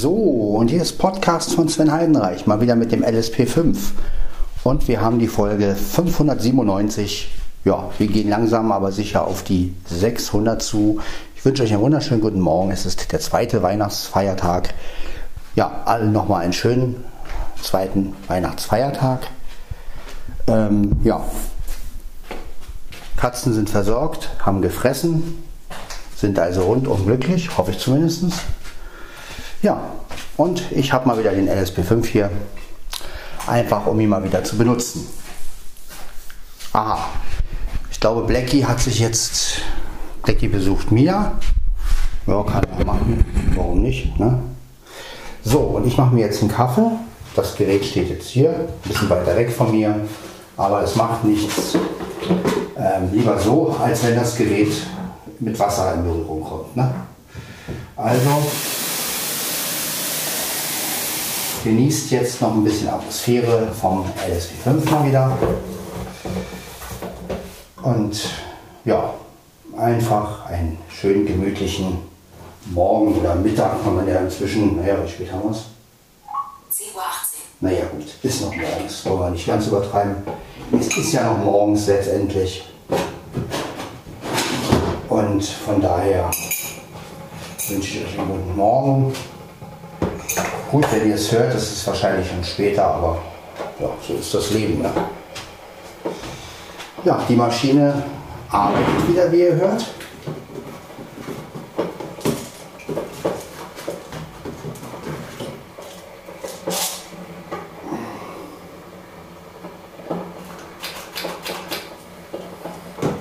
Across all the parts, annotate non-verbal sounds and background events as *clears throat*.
So, und hier ist Podcast von Sven Heidenreich, mal wieder mit dem LSP5. Und wir haben die Folge 597. Ja, wir gehen langsam, aber sicher auf die 600 zu. Ich wünsche euch einen wunderschönen guten Morgen. Es ist der zweite Weihnachtsfeiertag. Ja, allen nochmal einen schönen zweiten Weihnachtsfeiertag. Ähm, ja, Katzen sind versorgt, haben gefressen, sind also rundum glücklich, hoffe ich zumindest. Ja, und ich habe mal wieder den LSP5 hier, einfach um ihn mal wieder zu benutzen. Aha, ich glaube Blackie hat sich jetzt, Blackie besucht Mia. Ja, kann er machen, warum nicht, ne? So, und ich mache mir jetzt einen Kaffee. Das Gerät steht jetzt hier, ein bisschen weiter weg von mir, aber es macht nichts. Ähm, lieber so, als wenn das Gerät mit Wasser in Berührung kommt. Ne? Also genießt jetzt noch ein bisschen Atmosphäre vom LSP5 mal wieder. Und ja, einfach einen schönen gemütlichen Morgen oder Mittag kann man ja inzwischen, naja, wie spät haben wir es? 10.18 Uhr. Naja gut, ist noch morgens, wollen wir nicht ganz übertreiben. Es ist ja noch morgens letztendlich. Und von daher wünsche ich euch einen guten Morgen. Gut, wenn ihr es hört, ist es wahrscheinlich schon später, aber ja, so ist das Leben. Ne? Ja, die Maschine arbeitet wieder, wie ihr hört.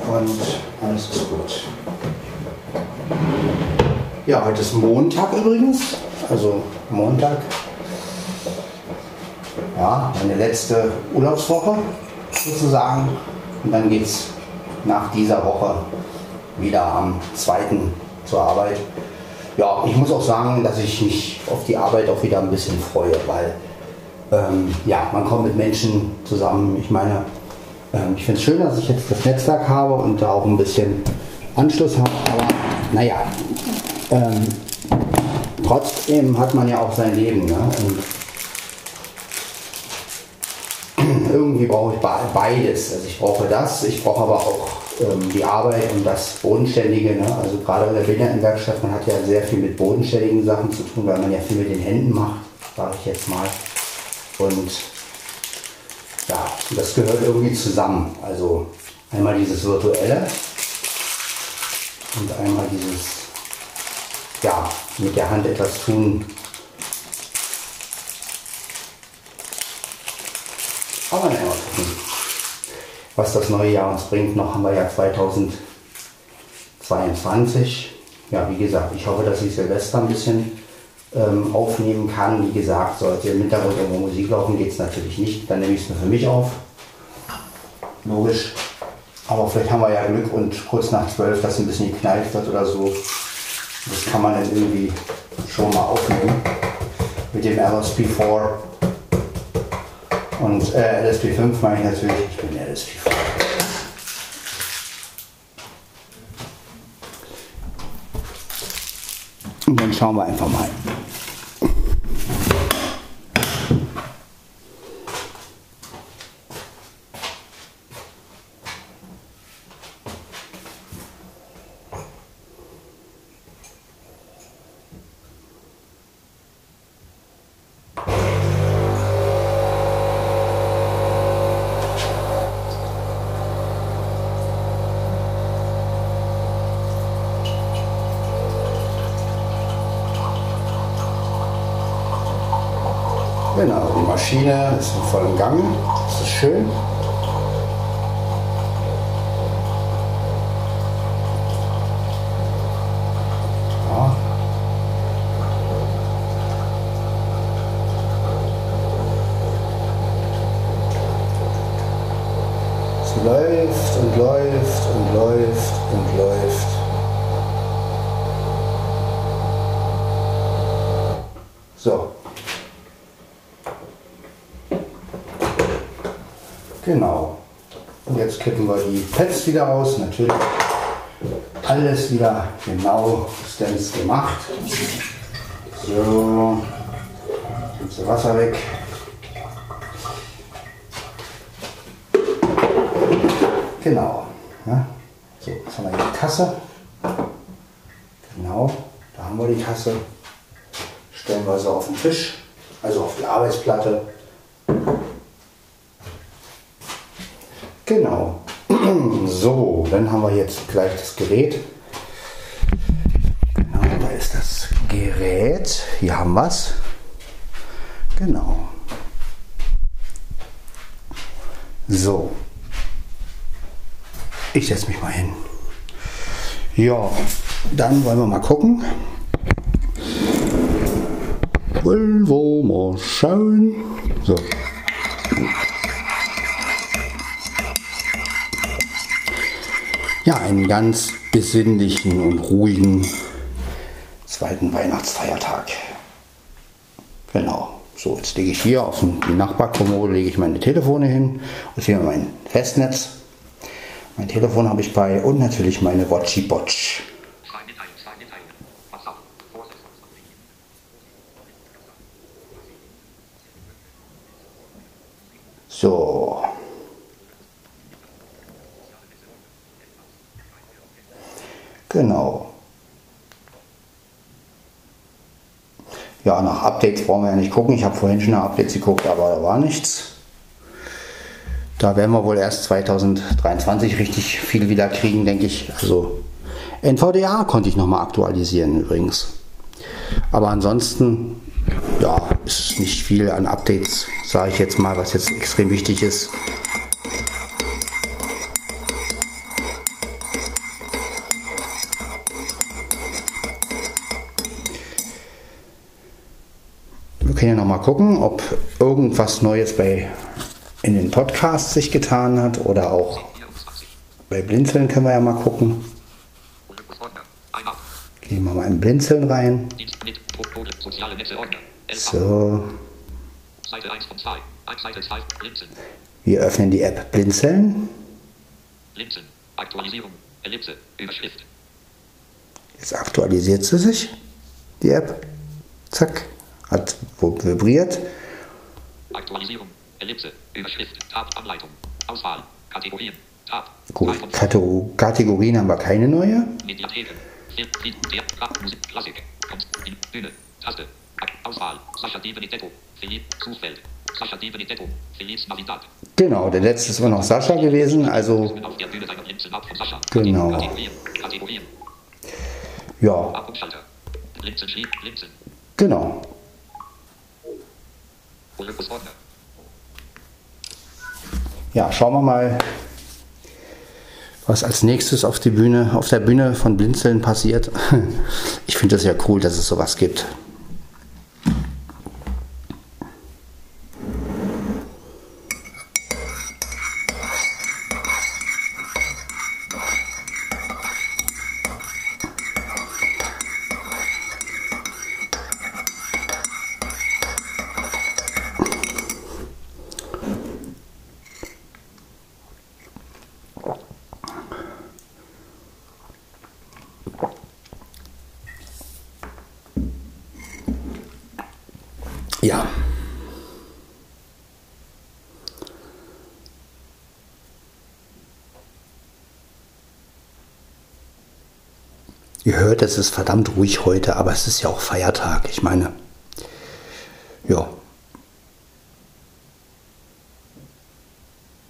Und alles ist gut. Ja, heute ist Montag übrigens also Montag. Ja, meine letzte Urlaubswoche sozusagen. Und dann geht es nach dieser Woche wieder am 2. zur Arbeit. Ja, ich muss auch sagen, dass ich mich auf die Arbeit auch wieder ein bisschen freue, weil ähm, ja, man kommt mit Menschen zusammen. Ich meine, ähm, ich finde es schön, dass ich jetzt das Netzwerk habe und da auch ein bisschen Anschluss habe, aber naja, ähm, trotzdem hat man ja auch sein Leben. Ne? Und *clears throat* irgendwie brauche ich beides. Also ich brauche das, ich brauche aber auch ähm, die Arbeit und das Bodenständige. Ne? Also gerade in der Behindertenwerkstatt, man hat ja sehr viel mit bodenständigen Sachen zu tun, weil man ja viel mit den Händen macht, sage ich jetzt mal. Und ja, das gehört irgendwie zusammen. Also einmal dieses Virtuelle und einmal dieses ja, mit der Hand etwas tun. Aber naja, mal gucken, was das neue Jahr uns bringt. Noch haben wir ja 2022. Ja, wie gesagt, ich hoffe, dass ich Silvester ein bisschen ähm, aufnehmen kann. Wie gesagt, sollte im Hintergrund irgendwo Musik laufen, geht es natürlich nicht. Dann nehme ich es mir für mich auf. Logisch. Aber vielleicht haben wir ja Glück und kurz nach 12, dass ein bisschen geknallt wird oder so. Das kann man dann irgendwie schon mal aufnehmen mit dem LSP4 und äh, LSP5 meine ich natürlich, ich bin LSP4. Und dann schauen wir einfach mal. Genau, die Maschine ist in vollem Gang. Das ist schön. Ja. Läuft und läuft und läuft und läuft. Genau. Und jetzt kippen wir die Pads wieder aus. Natürlich alles wieder genau Stance gemacht. So, das Wasser weg. Genau. Ja. So, jetzt haben wir die Tasse. Genau, da haben wir die Tasse. Stellen wir sie auf den Tisch, also auf die Arbeitsplatte. Genau. *clears throat* So, dann haben wir jetzt gleich das Gerät. Genau, da ist das Gerät. Hier haben wir es. Genau. So. Ich setze mich mal hin. Ja, dann wollen wir mal gucken. Wollen wir mal schauen. So. Ja, einen ganz besinnlichen und ruhigen zweiten Weihnachtsfeiertag. Genau. So, jetzt lege ich hier auf die Nachbarkommode lege ich meine Telefone hin und hier mein Festnetz. Mein Telefon habe ich bei und natürlich meine Watchy Botch. So. Genau. Ja, nach Updates brauchen wir ja nicht gucken. Ich habe vorhin schon nach Updates geguckt, aber da war nichts. Da werden wir wohl erst 2023 richtig viel wieder kriegen, denke ich. Also NVDA konnte ich nochmal aktualisieren übrigens. Aber ansonsten, ja, ist nicht viel an Updates, sage ich jetzt mal, was jetzt extrem wichtig ist. Können ja nochmal gucken, ob irgendwas Neues bei in den Podcasts sich getan hat oder auch bei Blinzeln können wir ja mal gucken. Gehen wir mal in Blinzeln rein. So. Wir öffnen die App Blinzeln. Jetzt aktualisiert sie sich, die App. Zack. Hat vibriert. Aktualisierung. Ellipse. Überschrift. Tab. Anleitung. Auswahl. Kategorien. Tab. Gut. Kategor- Kategorien haben wir keine neue. Mediatheken. Film. Lied. Der. Rap. Musik. Klassik. Kunst. Bühne. Taste. Auswahl. Sascha Di Benedetto. Philipp. Suchfeld. Sascha Di Benedetto. Philips Navidad. Genau, der letzte ist immer noch Sascha gewesen. Also, Auf der Bühne Ja, schauen wir mal, was als nächstes auf, die Bühne, auf der Bühne von Blinzeln passiert. *laughs* Ich finde das ja cool, dass es sowas gibt. Ja. Ihr hört, es ist verdammt ruhig heute, aber es ist ja auch Feiertag. Ich meine, ja.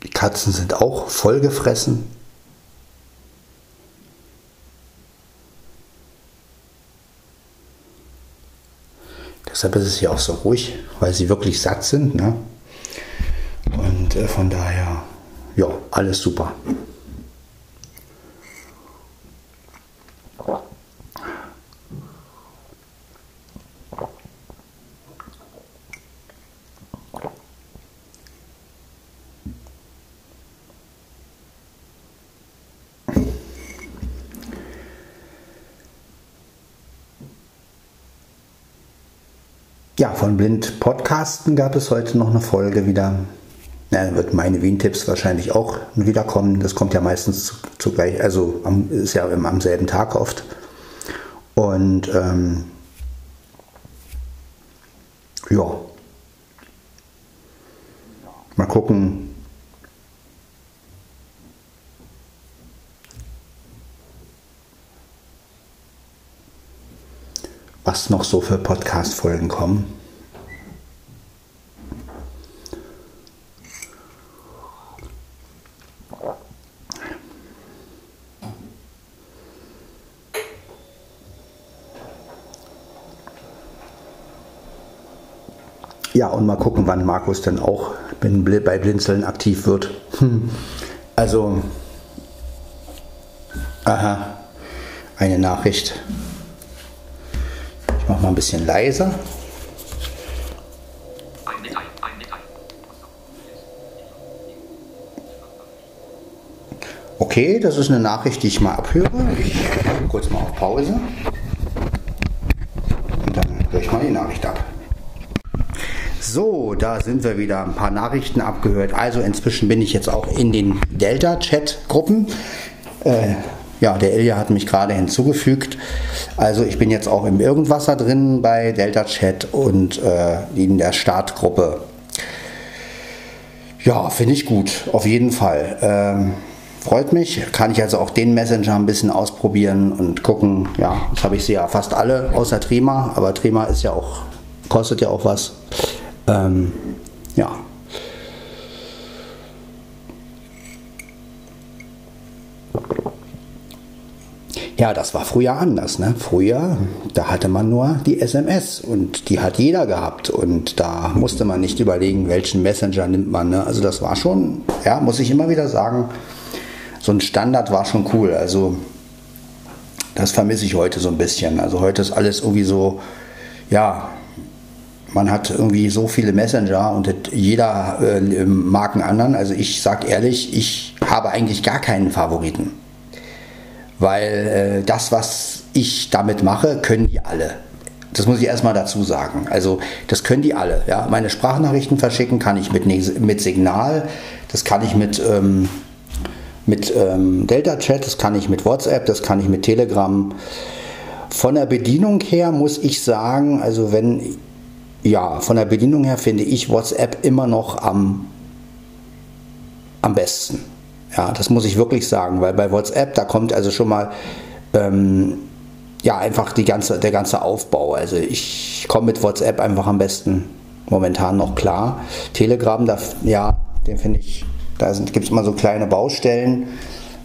Die Katzen sind auch vollgefressen. Deshalb ist es hier auch so ruhig, weil sie wirklich satt sind. Ne? Und äh, von daher, ja, alles super. Ja, von Blind Podcasten gab es heute noch eine Folge wieder. Ja, wird meine Wien-Tipps wahrscheinlich auch wiederkommen. Das kommt ja meistens zugleich, also am, ist ja am selben Tag oft. Und ähm, ja. Mal gucken. Was noch so für Podcast-Folgen kommen. Ja, und mal gucken, wann Markus dann auch bei Blinzeln aktiv wird. Hm. Also, aha, eine Nachricht. Ich mache mal ein bisschen leiser. Okay, das ist eine Nachricht, die ich mal abhöre. Ich kurz mal auf Pause. Und dann höre ich mal die Nachricht ab. So, da sind wir wieder. Ein paar Nachrichten abgehört. Also inzwischen bin ich jetzt auch in den Delta-Chat-Gruppen. Äh, ja, der Ilja hat mich gerade hinzugefügt. Also ich bin jetzt auch im Irgendwasser drin bei Delta Chat und äh, in der Startgruppe. Ja, finde ich gut, auf jeden Fall. Ähm, freut mich. Kann ich also auch den Messenger ein bisschen ausprobieren und gucken. Ja, jetzt habe ich sie ja fast alle, außer Trima. Aber Trima ist ja auch, kostet ja auch was. Ähm, ja. Ja, das war früher anders. Ne? Früher, da hatte man nur die SMS und die hat jeder gehabt und da musste man nicht überlegen, welchen Messenger nimmt man. Ne? Also das war schon, ja, muss ich immer wieder sagen, so ein Standard war schon cool. Also das vermisse ich heute so ein bisschen. Also heute ist alles irgendwie so, ja, man hat irgendwie so viele Messenger und jeder äh, mag einen anderen. Also ich sage ehrlich, ich habe eigentlich gar keinen Favoriten. Weil äh, das, was ich damit mache, können die alle. Das muss ich erstmal dazu sagen. Also das können die alle. Ja? Meine Sprachnachrichten verschicken kann ich mit, mit Signal, das kann ich mit, ähm, mit ähm, Delta Chat, das kann ich mit WhatsApp, das kann ich mit Telegram. Von der Bedienung her muss ich sagen, also wenn ja, von der Bedienung her finde ich WhatsApp immer noch am, am besten. Ja, das muss ich wirklich sagen, weil bei WhatsApp, da kommt also schon mal ähm, ja einfach die ganze, der ganze Aufbau. Also ich komme mit WhatsApp einfach am besten momentan noch klar. Telegram, da, ja, den finde ich, da gibt es immer so kleine Baustellen.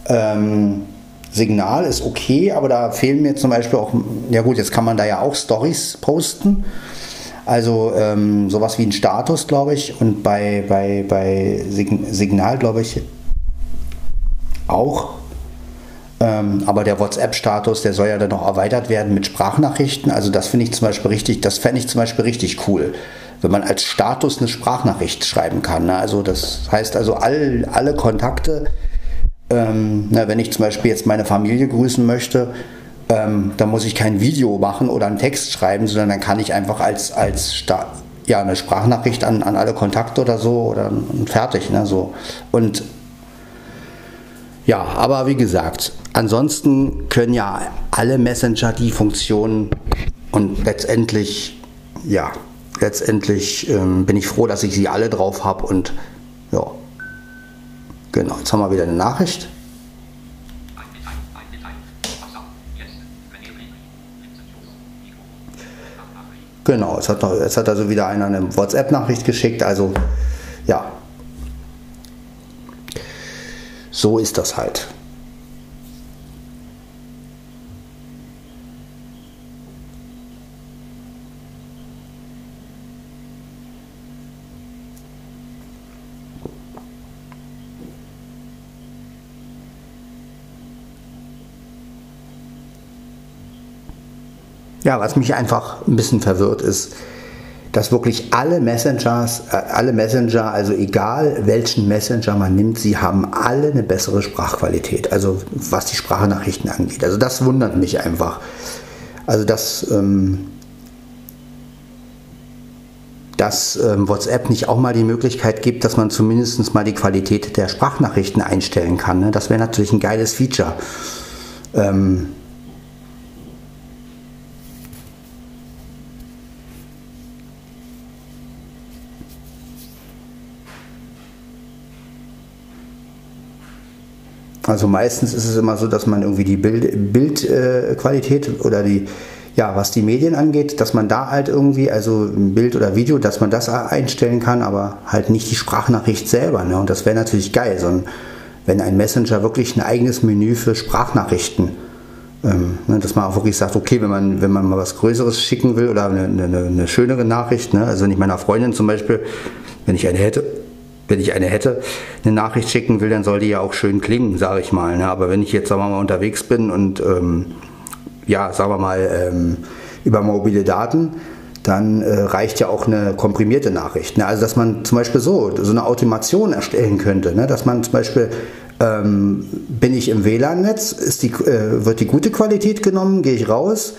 Ähm, Signal ist okay, aber da fehlen mir zum Beispiel auch, ja gut, jetzt kann man da ja auch Stories posten. Also ähm, sowas wie ein Status, glaube ich, und bei, bei, bei Signal, glaube ich, auch. Ähm, aber der WhatsApp-Status, der soll ja dann noch erweitert werden mit Sprachnachrichten. Also das finde ich zum Beispiel richtig, das fände ich zum Beispiel richtig cool, wenn man als Status eine Sprachnachricht schreiben kann. Ne? Also das heißt also all, alle Kontakte, ähm, na, wenn ich zum Beispiel jetzt meine Familie grüßen möchte, ähm, da muss ich kein Video machen oder einen Text schreiben, sondern dann kann ich einfach als, als Sta ja, eine Sprachnachricht an, an alle Kontakte oder so oder fertig. Ne, so. Und ja, aber wie gesagt, ansonsten können ja alle Messenger die Funktion und letztendlich, ja, letztendlich ähm, bin ich froh, dass ich sie alle drauf habe und ja, genau, jetzt haben wir wieder eine Nachricht. Genau, es hat, noch, es hat also wieder einer eine WhatsApp-Nachricht geschickt. Also ja, so ist das halt. Ja, was mich einfach ein bisschen verwirrt ist, dass wirklich alle Messengers, äh, alle Messenger, also egal welchen Messenger man nimmt, sie haben alle eine bessere Sprachqualität, also was die Sprachnachrichten angeht. Also das wundert mich einfach. Also dass, ähm, dass ähm, WhatsApp nicht auch mal die Möglichkeit gibt, dass man zumindest mal die Qualität der Sprachnachrichten einstellen kann. Ne? Das wäre natürlich ein geiles Feature. Ähm, Also meistens ist es immer so, dass man irgendwie die Bildqualität Bild, äh, oder die, ja, was die Medien angeht, dass man da halt irgendwie, also Bild oder Video, dass man das einstellen kann, aber halt nicht die Sprachnachricht selber. Ne? Und das wäre natürlich geil, so ein, wenn ein Messenger wirklich ein eigenes Menü für Sprachnachrichten ähm, ne, dass man auch wirklich sagt, okay, wenn man, wenn man mal was Größeres schicken will oder eine, eine, eine schönere Nachricht, ne, also wenn ich meiner Freundin zum Beispiel, wenn ich eine hätte, wenn ich eine hätte, eine Nachricht schicken will, dann soll die ja auch schön klingen, sage ich mal. Ne? Aber wenn ich jetzt, sagen wir mal, unterwegs bin und ähm, ja, sagen wir mal, ähm, über mobile Daten, dann äh, reicht ja auch eine komprimierte Nachricht. Ne? Also dass man zum Beispiel so, so eine Automation erstellen könnte, ne? dass man zum Beispiel ähm, bin ich im WLAN-Netz, äh, wird die gute Qualität genommen, gehe ich raus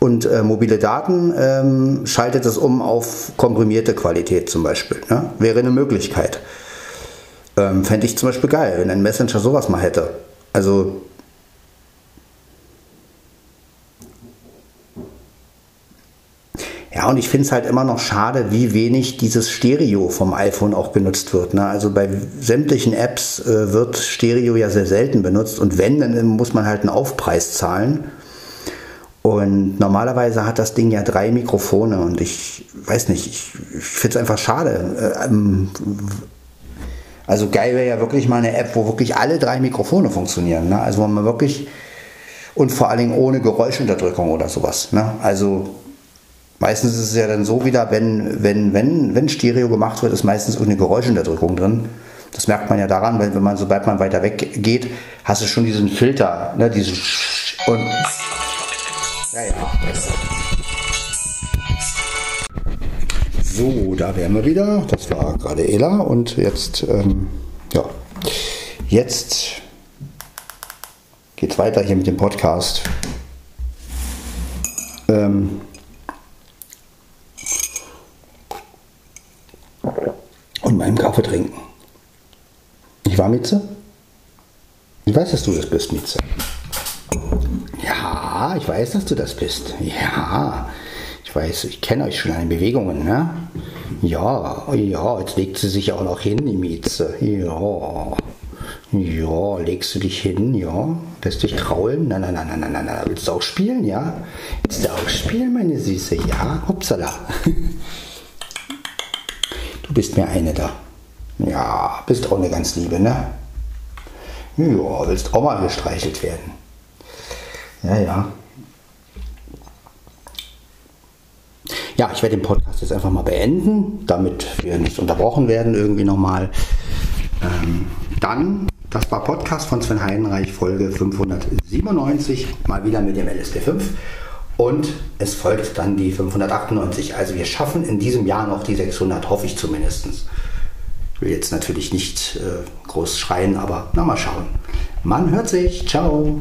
und äh, mobile Daten ähm, schaltet es um auf komprimierte Qualität zum Beispiel. Ne? Wäre eine Möglichkeit. Ähm, Fände ich zum Beispiel geil, wenn ein Messenger sowas mal hätte. Also Ja, und ich finde es halt immer noch schade, wie wenig dieses Stereo vom iPhone auch benutzt wird. Ne? Also bei sämtlichen Apps äh, wird Stereo ja sehr selten benutzt und wenn, dann muss man halt einen Aufpreis zahlen. Und normalerweise hat das Ding ja drei Mikrofone und ich weiß nicht, ich, ich finde es einfach schade. Äh, ähm, also geil wäre ja wirklich mal eine App, wo wirklich alle drei Mikrofone funktionieren. Ne? Also wo man wirklich und vor allen Dingen ohne Geräuschunterdrückung oder sowas. Ne? Also Meistens ist es ja dann so wieder, wenn, wenn, wenn, wenn Stereo gemacht wird, ist meistens irgendeine Geräuschunterdrückung drin. Das merkt man ja daran, weil wenn man, sobald man weiter weg geht, hast du schon diesen Filter, ne, diesen und ja, ja. So, da wären wir wieder. Das war gerade Ela und jetzt, ähm, ja, jetzt geht's weiter hier mit dem Podcast. Ähm, und meinem Kaffee trinken. Ich war Mitze? Ich weiß, dass du das bist, Mitze. Ich weiß, dass du das bist. Ja, ich weiß, ich kenne euch schon an den Bewegungen, ne? Ja, ja, jetzt legt sie sich auch noch hin, die Mieze. Ja. Ja, legst du dich hin, ja? Lässt dich kraulen? Nein, nein, nein, nein, nein, nein. Willst du auch spielen, ja? Willst du auch spielen, meine Süße? Ja, hupsala. *laughs* Du bist mir eine da. Ja, bist auch eine ganz liebe, ne? Ja, willst auch mal gestreichelt werden. Ja, ja. Ja, ich werde den Podcast jetzt einfach mal beenden, damit wir nicht unterbrochen werden irgendwie nochmal. Ähm, dann, das war Podcast von Sven Heidenreich, Folge 597, mal wieder mit dem LSD5. Und es folgt dann die 598. Also wir schaffen in diesem Jahr noch die 600, hoffe ich zumindest. Ich will jetzt natürlich nicht äh, groß schreien, aber na mal schauen. Man hört sich. Ciao.